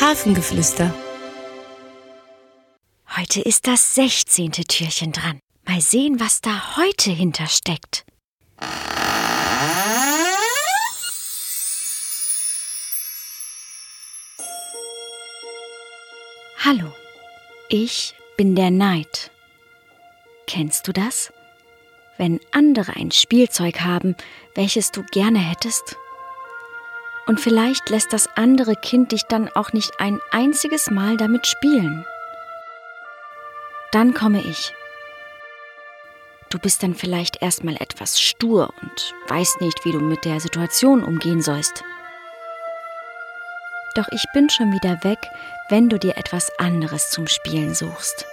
Hafengeflüster. Heute ist das 16. Türchen dran. Mal sehen, was da heute hintersteckt. Hallo, ich bin der Neid. Kennst du das? Wenn andere ein Spielzeug haben, welches du gerne hättest? Und vielleicht lässt das andere Kind dich dann auch nicht ein einziges Mal damit spielen. Dann komme ich. Du bist dann vielleicht erstmal etwas stur und weißt nicht, wie du mit der Situation umgehen sollst. Doch ich bin schon wieder weg, wenn du dir etwas anderes zum Spielen suchst.